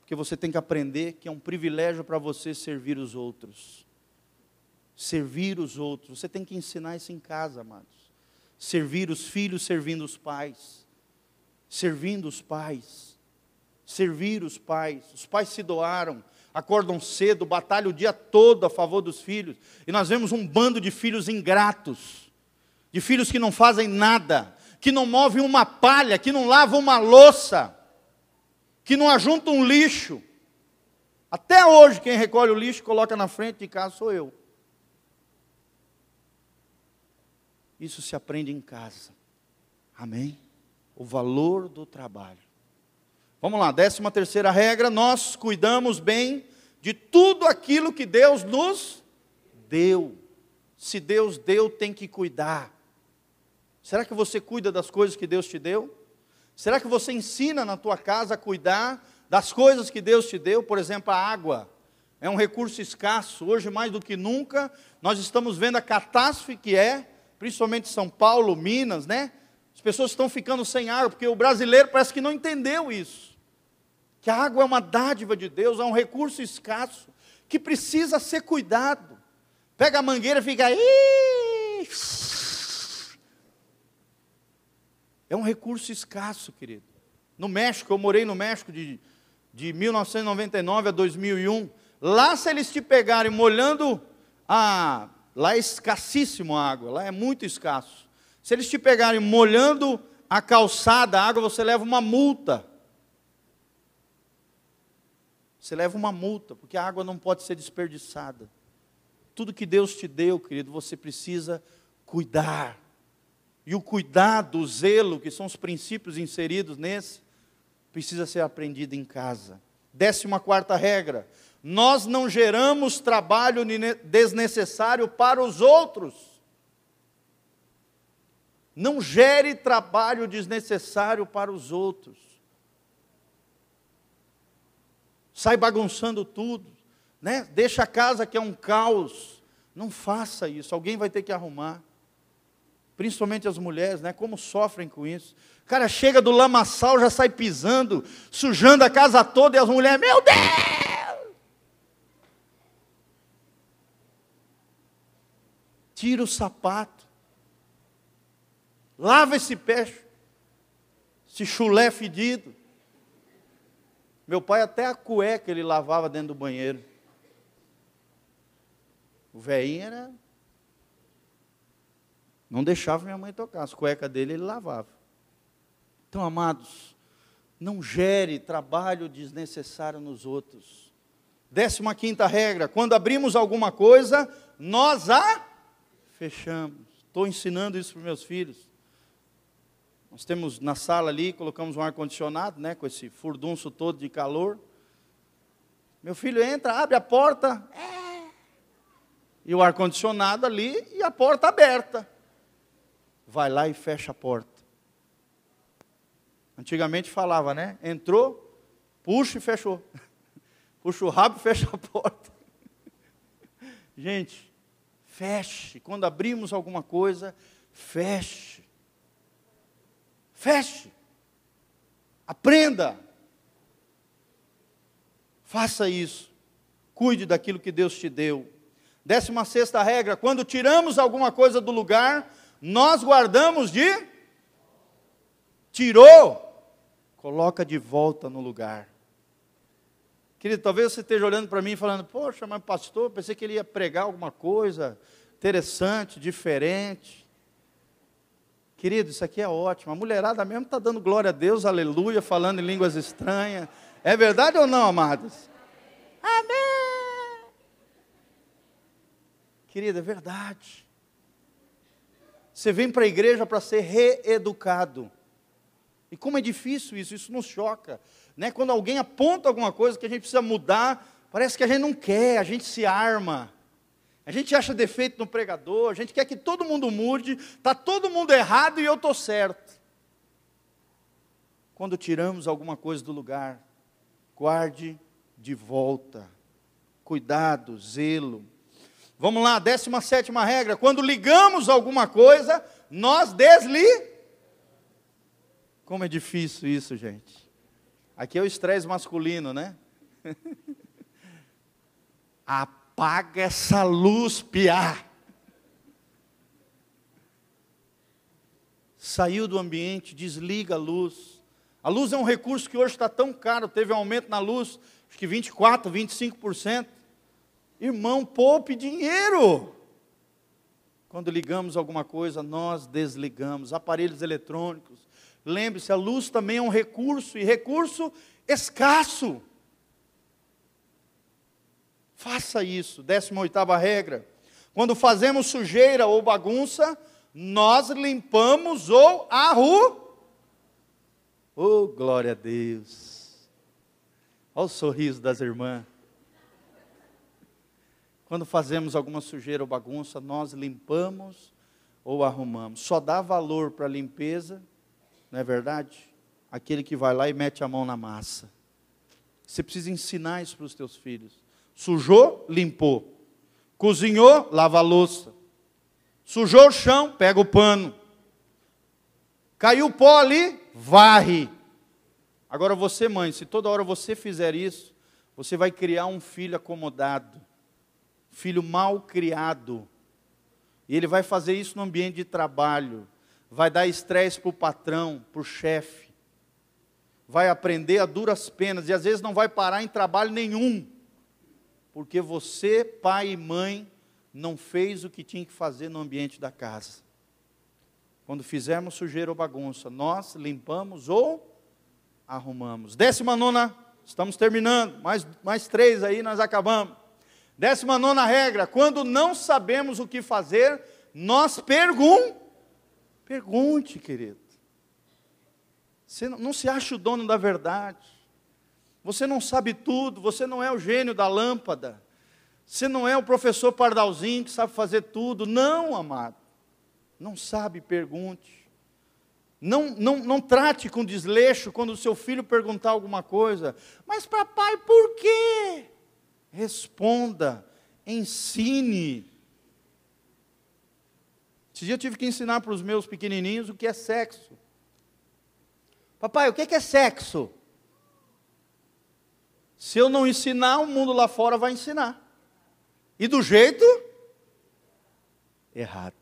Porque você tem que aprender que é um privilégio para você servir os outros. Servir os outros. Você tem que ensinar isso em casa, amados. Servir os filhos servindo os pais. Servindo os pais servir os pais. Os pais se doaram, acordam cedo, batalham o dia todo a favor dos filhos. E nós vemos um bando de filhos ingratos, de filhos que não fazem nada, que não movem uma palha, que não lavam uma louça, que não ajuntam um lixo. Até hoje, quem recolhe o lixo coloca na frente de casa sou eu. Isso se aprende em casa. Amém? o valor do trabalho. Vamos lá, décima terceira regra, nós cuidamos bem de tudo aquilo que Deus nos deu. Se Deus deu, tem que cuidar. Será que você cuida das coisas que Deus te deu? Será que você ensina na tua casa a cuidar das coisas que Deus te deu? Por exemplo, a água. É um recurso escasso. Hoje, mais do que nunca, nós estamos vendo a catástrofe que é, principalmente São Paulo, Minas, né? As pessoas estão ficando sem água, porque o brasileiro parece que não entendeu isso que a água é uma dádiva de Deus, é um recurso escasso, que precisa ser cuidado. Pega a mangueira e fica aí. É um recurso escasso, querido. No México, eu morei no México de, de 1999 a 2001. Lá, se eles te pegarem molhando a. Lá é escassíssimo a água, lá é muito escasso. Se eles te pegarem molhando a calçada, a água, você leva uma multa. Você leva uma multa, porque a água não pode ser desperdiçada. Tudo que Deus te deu, querido, você precisa cuidar. E o cuidado, o zelo, que são os princípios inseridos nesse, precisa ser aprendido em casa. Décima quarta regra: nós não geramos trabalho desnecessário para os outros. Não gere trabalho desnecessário para os outros. sai bagunçando tudo, né? Deixa a casa que é um caos. Não faça isso, alguém vai ter que arrumar. Principalmente as mulheres, né? Como sofrem com isso. O cara chega do lamaçal, já sai pisando, sujando a casa toda e as mulheres, meu Deus! Tira o sapato. Lava esse pé, esse chulé fedido. Meu pai até a cueca ele lavava dentro do banheiro. O velhinho era. Não deixava minha mãe tocar. As cuecas dele ele lavava. Então, amados, não gere trabalho desnecessário nos outros. Décima quinta regra: quando abrimos alguma coisa, nós a fechamos. Estou ensinando isso para meus filhos. Nós temos na sala ali, colocamos um ar-condicionado, né, com esse furdunço todo de calor. Meu filho entra, abre a porta, é. e o ar-condicionado ali e a porta aberta. Vai lá e fecha a porta. Antigamente falava, né? Entrou, puxa e fechou. Puxa o rabo e fecha a porta. Gente, feche. Quando abrimos alguma coisa, feche. Feche. Aprenda. Faça isso. Cuide daquilo que Deus te deu. Décima sexta regra: quando tiramos alguma coisa do lugar, nós guardamos de. Tirou, coloca de volta no lugar. Querido, talvez você esteja olhando para mim e falando: Poxa, mas pastor, pensei que ele ia pregar alguma coisa interessante, diferente. Querido, isso aqui é ótimo. A mulherada mesmo está dando glória a Deus, aleluia, falando em línguas estranhas. É verdade ou não, amados? Amém. Querido, é verdade. Você vem para a igreja para ser reeducado. E como é difícil isso, isso nos choca. Né? Quando alguém aponta alguma coisa que a gente precisa mudar, parece que a gente não quer, a gente se arma. A gente acha defeito no pregador, a gente quer que todo mundo mude, está todo mundo errado e eu estou certo. Quando tiramos alguma coisa do lugar, guarde de volta. Cuidado, zelo. Vamos lá, 17 regra. Quando ligamos alguma coisa, nós desli. Como é difícil isso, gente. Aqui é o estresse masculino, né? Apaga essa luz, piá. Saiu do ambiente, desliga a luz. A luz é um recurso que hoje está tão caro, teve um aumento na luz, acho que 24%, 25%. Irmão, poupe dinheiro. Quando ligamos alguma coisa, nós desligamos. Aparelhos eletrônicos. Lembre-se, a luz também é um recurso, e recurso escasso. Faça isso. 18 regra. Quando fazemos sujeira ou bagunça, nós limpamos ou arru. Oh, glória a Deus. Olha o sorriso das irmãs. Quando fazemos alguma sujeira ou bagunça, nós limpamos ou arrumamos. Só dá valor para a limpeza, não é verdade? Aquele que vai lá e mete a mão na massa. Você precisa ensinar isso para os teus filhos. Sujou, limpou. Cozinhou, lava a louça. Sujou o chão, pega o pano. Caiu o pó ali, varre. Agora você, mãe, se toda hora você fizer isso, você vai criar um filho acomodado, filho mal criado. E ele vai fazer isso no ambiente de trabalho, vai dar estresse para o patrão, para o chefe, vai aprender a duras penas e às vezes não vai parar em trabalho nenhum, porque você, pai e mãe, não fez o que tinha que fazer no ambiente da casa. Quando fizermos sujeira ou bagunça, nós limpamos ou arrumamos. Décima nona, estamos terminando, mais, mais três aí nós acabamos. Décima nona regra: quando não sabemos o que fazer, nós pergun pergunte, querido. Você não, não se acha o dono da verdade. Você não sabe tudo, você não é o gênio da lâmpada. Você não é o professor pardalzinho que sabe fazer tudo. Não, amado. Não sabe, pergunte. Não, não, não trate com desleixo quando o seu filho perguntar alguma coisa. Mas, papai, por quê? Responda, ensine. Esse dia eu tive que ensinar para os meus pequenininhos o que é sexo. Papai, o que é sexo? Se eu não ensinar, o mundo lá fora vai ensinar. E do jeito errado.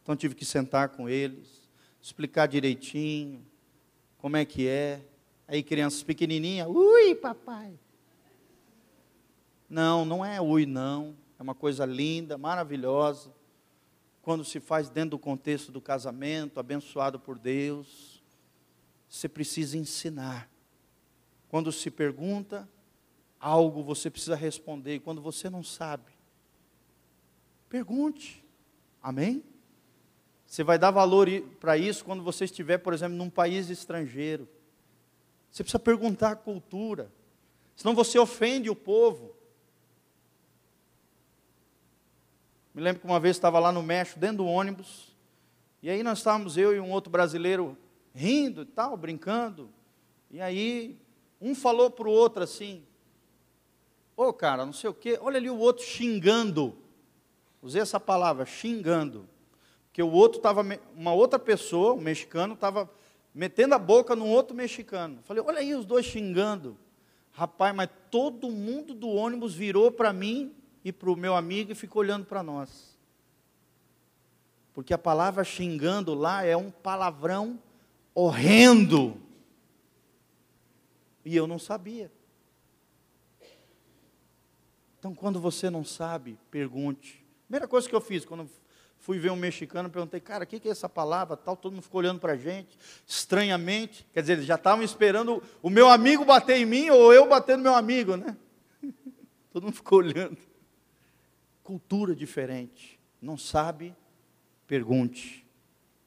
Então tive que sentar com eles, explicar direitinho como é que é. Aí crianças pequenininhas, ui, papai. Não, não é ui, não. É uma coisa linda, maravilhosa. Quando se faz dentro do contexto do casamento, abençoado por Deus, você precisa ensinar. Quando se pergunta algo, você precisa responder. E quando você não sabe, pergunte. Amém? Você vai dar valor para isso quando você estiver, por exemplo, num país estrangeiro. Você precisa perguntar a cultura. Senão você ofende o povo. Me lembro que uma vez estava lá no México, dentro do ônibus, e aí nós estávamos, eu e um outro brasileiro, rindo e tal, brincando. E aí um falou para o outro assim: Ô oh, cara, não sei o quê, olha ali o outro xingando. Usei essa palavra, xingando. Porque o outro estava, uma outra pessoa, um mexicano, estava metendo a boca num outro mexicano. Falei, olha aí os dois xingando. Rapaz, mas todo mundo do ônibus virou para mim e para o meu amigo e ficou olhando para nós. Porque a palavra xingando lá é um palavrão horrendo. E eu não sabia. Então, quando você não sabe, pergunte. Primeira coisa que eu fiz, quando fui ver um mexicano, perguntei, cara, o que é essa palavra? Tal, todo mundo ficou olhando para a gente, estranhamente. Quer dizer, eles já estavam esperando o meu amigo bater em mim ou eu bater no meu amigo, né? todo mundo ficou olhando. Cultura diferente. Não sabe, pergunte.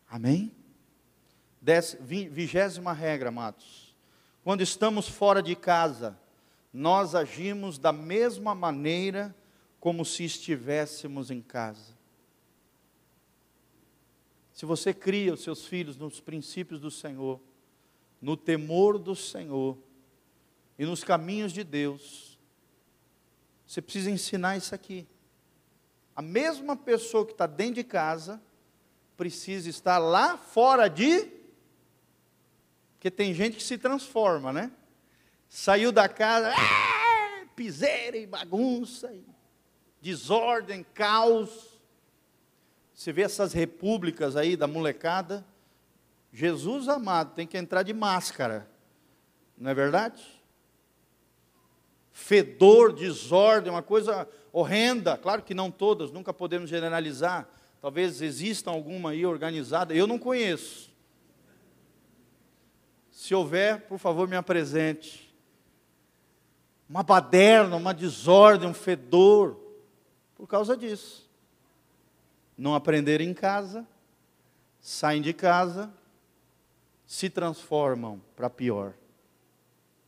Amém? vigésima regra, amados. Quando estamos fora de casa, nós agimos da mesma maneira como se estivéssemos em casa. Se você cria os seus filhos nos princípios do Senhor, no temor do Senhor e nos caminhos de Deus, você precisa ensinar isso aqui. A mesma pessoa que está dentro de casa precisa estar lá fora de porque tem gente que se transforma, né? Saiu da casa, ah, piseira e bagunça, e desordem, caos. Você vê essas repúblicas aí da molecada. Jesus amado, tem que entrar de máscara, não é verdade? Fedor, desordem, uma coisa horrenda. Claro que não todas, nunca podemos generalizar. Talvez exista alguma aí organizada, eu não conheço. Se houver, por favor, me apresente. Uma baderna, uma desordem, um fedor, por causa disso. Não aprenderam em casa, saem de casa, se transformam para pior.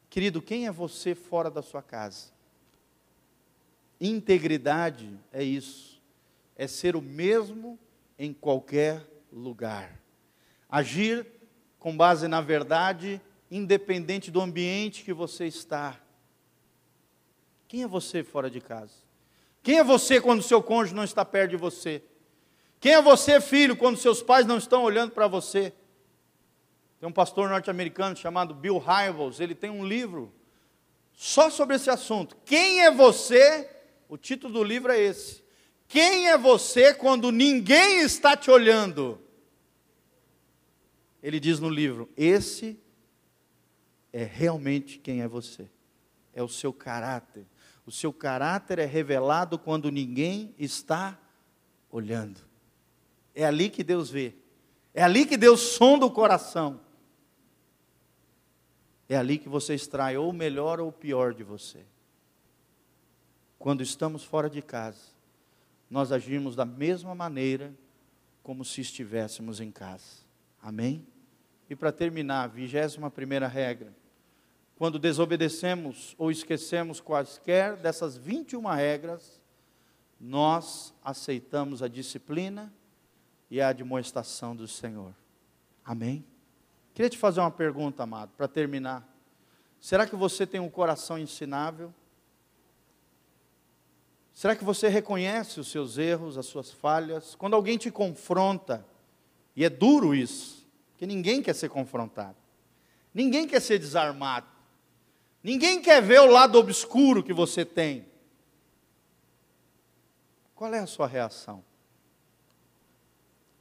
Querido, quem é você fora da sua casa? Integridade é isso, é ser o mesmo em qualquer lugar. Agir com base na verdade, independente do ambiente que você está. Quem é você fora de casa? Quem é você quando seu cônjuge não está perto de você? Quem é você, filho, quando seus pais não estão olhando para você? Tem um pastor norte-americano chamado Bill Hybels, ele tem um livro só sobre esse assunto. Quem é você? O título do livro é esse. Quem é você quando ninguém está te olhando? Ele diz no livro: esse é realmente quem é você, é o seu caráter. O seu caráter é revelado quando ninguém está olhando. É ali que Deus vê. É ali que Deus sonda o coração. É ali que você extrai ou o melhor ou o pior de você. Quando estamos fora de casa, nós agimos da mesma maneira como se estivéssemos em casa. Amém? E para terminar, vigésima primeira regra. Quando desobedecemos ou esquecemos quaisquer dessas 21 regras, nós aceitamos a disciplina e a admoestação do Senhor. Amém? Queria te fazer uma pergunta, amado, para terminar. Será que você tem um coração ensinável? Será que você reconhece os seus erros, as suas falhas? Quando alguém te confronta, e é duro isso, porque ninguém quer ser confrontado, ninguém quer ser desarmado, ninguém quer ver o lado obscuro que você tem. Qual é a sua reação?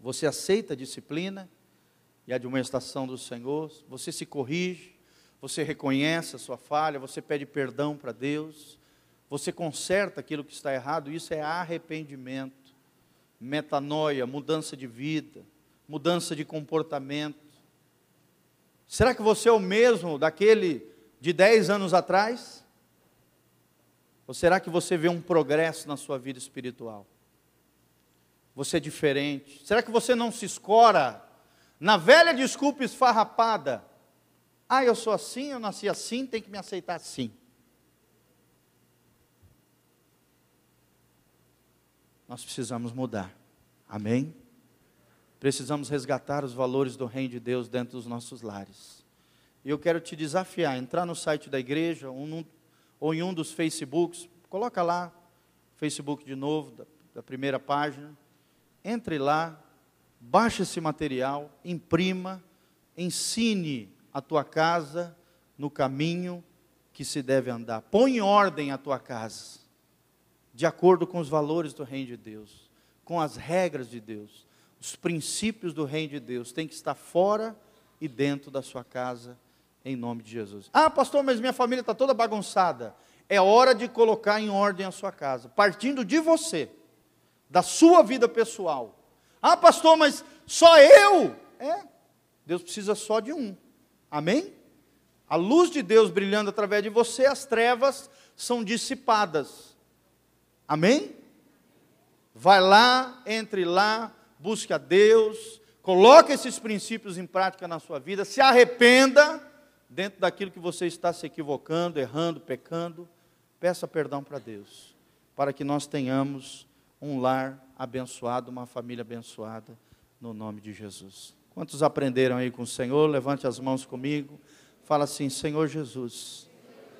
Você aceita a disciplina e a admoestação do Senhor? Você se corrige? Você reconhece a sua falha? Você pede perdão para Deus? Você conserta aquilo que está errado? Isso é arrependimento, metanoia, mudança de vida mudança de comportamento? Será que você é o mesmo daquele de 10 anos atrás? Ou será que você vê um progresso na sua vida espiritual? Você é diferente? Será que você não se escora na velha desculpa esfarrapada? Ah, eu sou assim, eu nasci assim, tem que me aceitar assim. Nós precisamos mudar. Amém? Precisamos resgatar os valores do reino de Deus dentro dos nossos lares. E eu quero te desafiar, entrar no site da igreja ou, num, ou em um dos Facebooks, coloca lá, Facebook de novo, da, da primeira página, entre lá, baixe esse material, imprima, ensine a tua casa no caminho que se deve andar. Põe em ordem a tua casa, de acordo com os valores do reino de Deus, com as regras de Deus os princípios do reino de Deus têm que estar fora e dentro da sua casa, em nome de Jesus. Ah, pastor, mas minha família está toda bagunçada. É hora de colocar em ordem a sua casa, partindo de você, da sua vida pessoal. Ah, pastor, mas só eu? É, Deus precisa só de um. Amém? A luz de Deus brilhando através de você, as trevas são dissipadas. Amém? Vai lá, entre lá, busque a Deus, coloque esses princípios em prática na sua vida, se arrependa dentro daquilo que você está se equivocando, errando, pecando, peça perdão para Deus, para que nós tenhamos um lar abençoado, uma família abençoada, no nome de Jesus. Quantos aprenderam aí com o Senhor? Levante as mãos comigo. Fala assim: Senhor Jesus,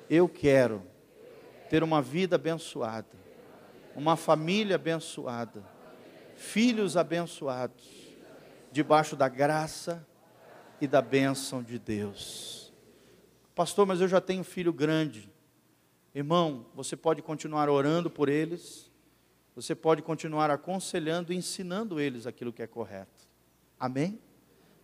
eu quero ter uma vida abençoada, uma família abençoada filhos abençoados, debaixo da graça e da bênção de Deus. Pastor, mas eu já tenho filho grande. Irmão, você pode continuar orando por eles, você pode continuar aconselhando e ensinando eles aquilo que é correto. Amém?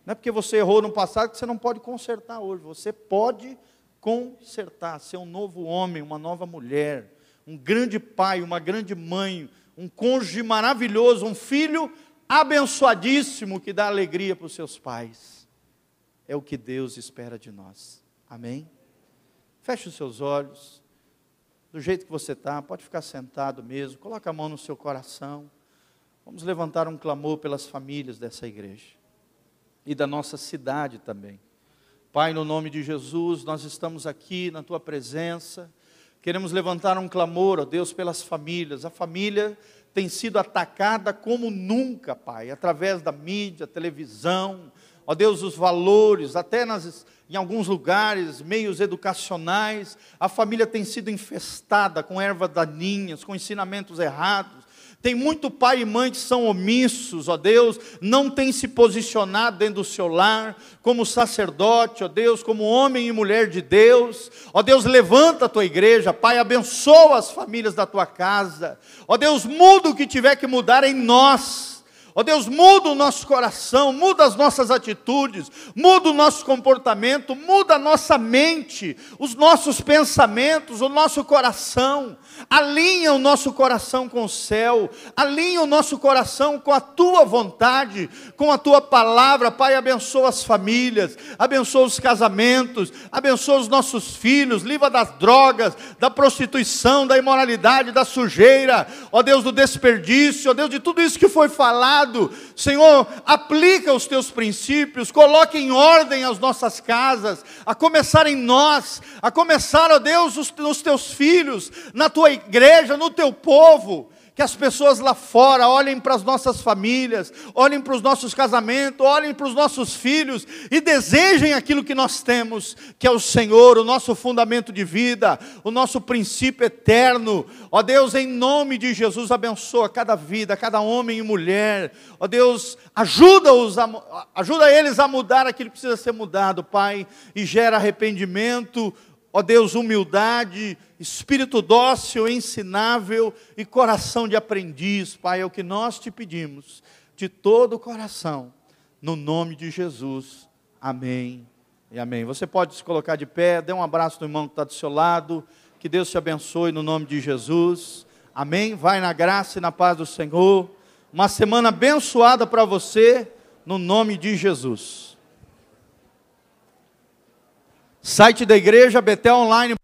Não é porque você errou no passado que você não pode consertar hoje. Você pode consertar, ser um novo homem, uma nova mulher, um grande pai, uma grande mãe, um cônjuge maravilhoso, um filho abençoadíssimo que dá alegria para os seus pais. É o que Deus espera de nós. Amém? Feche os seus olhos. Do jeito que você está, pode ficar sentado mesmo. Coloque a mão no seu coração. Vamos levantar um clamor pelas famílias dessa igreja e da nossa cidade também. Pai, no nome de Jesus, nós estamos aqui na tua presença. Queremos levantar um clamor, ó Deus, pelas famílias. A família tem sido atacada como nunca, Pai, através da mídia, televisão, ó Deus, os valores, até nas, em alguns lugares, meios educacionais, a família tem sido infestada com ervas daninhas, com ensinamentos errados. Tem muito pai e mãe que são omissos, ó Deus, não tem se posicionado dentro do seu lar, como sacerdote, ó Deus, como homem e mulher de Deus. Ó Deus, levanta a tua igreja, Pai, abençoa as famílias da tua casa. Ó Deus, muda o que tiver que mudar em nós Ó Deus, muda o nosso coração, muda as nossas atitudes, muda o nosso comportamento, muda a nossa mente, os nossos pensamentos, o nosso coração. Alinha o nosso coração com o céu, alinha o nosso coração com a tua vontade, com a tua palavra. Pai, abençoa as famílias, abençoa os casamentos, abençoa os nossos filhos, livra das drogas, da prostituição, da imoralidade, da sujeira, ó Deus, do desperdício, ó Deus, de tudo isso que foi falado Senhor, aplica os teus princípios, coloque em ordem as nossas casas, a começar em nós, a começar, ó Deus, os, nos teus filhos, na tua igreja, no teu povo que as pessoas lá fora olhem para as nossas famílias, olhem para os nossos casamentos, olhem para os nossos filhos e desejem aquilo que nós temos, que é o Senhor, o nosso fundamento de vida, o nosso princípio eterno. Ó Deus, em nome de Jesus, abençoa cada vida, cada homem e mulher. Ó Deus, ajuda-os, ajuda eles a mudar aquilo que precisa ser mudado, Pai, e gera arrependimento, ó Deus, humildade, espírito dócil, ensinável e coração de aprendiz, Pai, é o que nós te pedimos, de todo o coração, no nome de Jesus. Amém e amém. Você pode se colocar de pé, dê um abraço no irmão que está do seu lado, que Deus te abençoe no nome de Jesus. Amém. Vai na graça e na paz do Senhor. Uma semana abençoada para você, no nome de Jesus. Site da igreja, Betel Online.